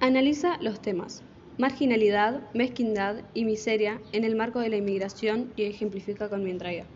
Analiza los temas marginalidad, mezquindad y miseria en el marco de la inmigración y ejemplifica con mi entrega.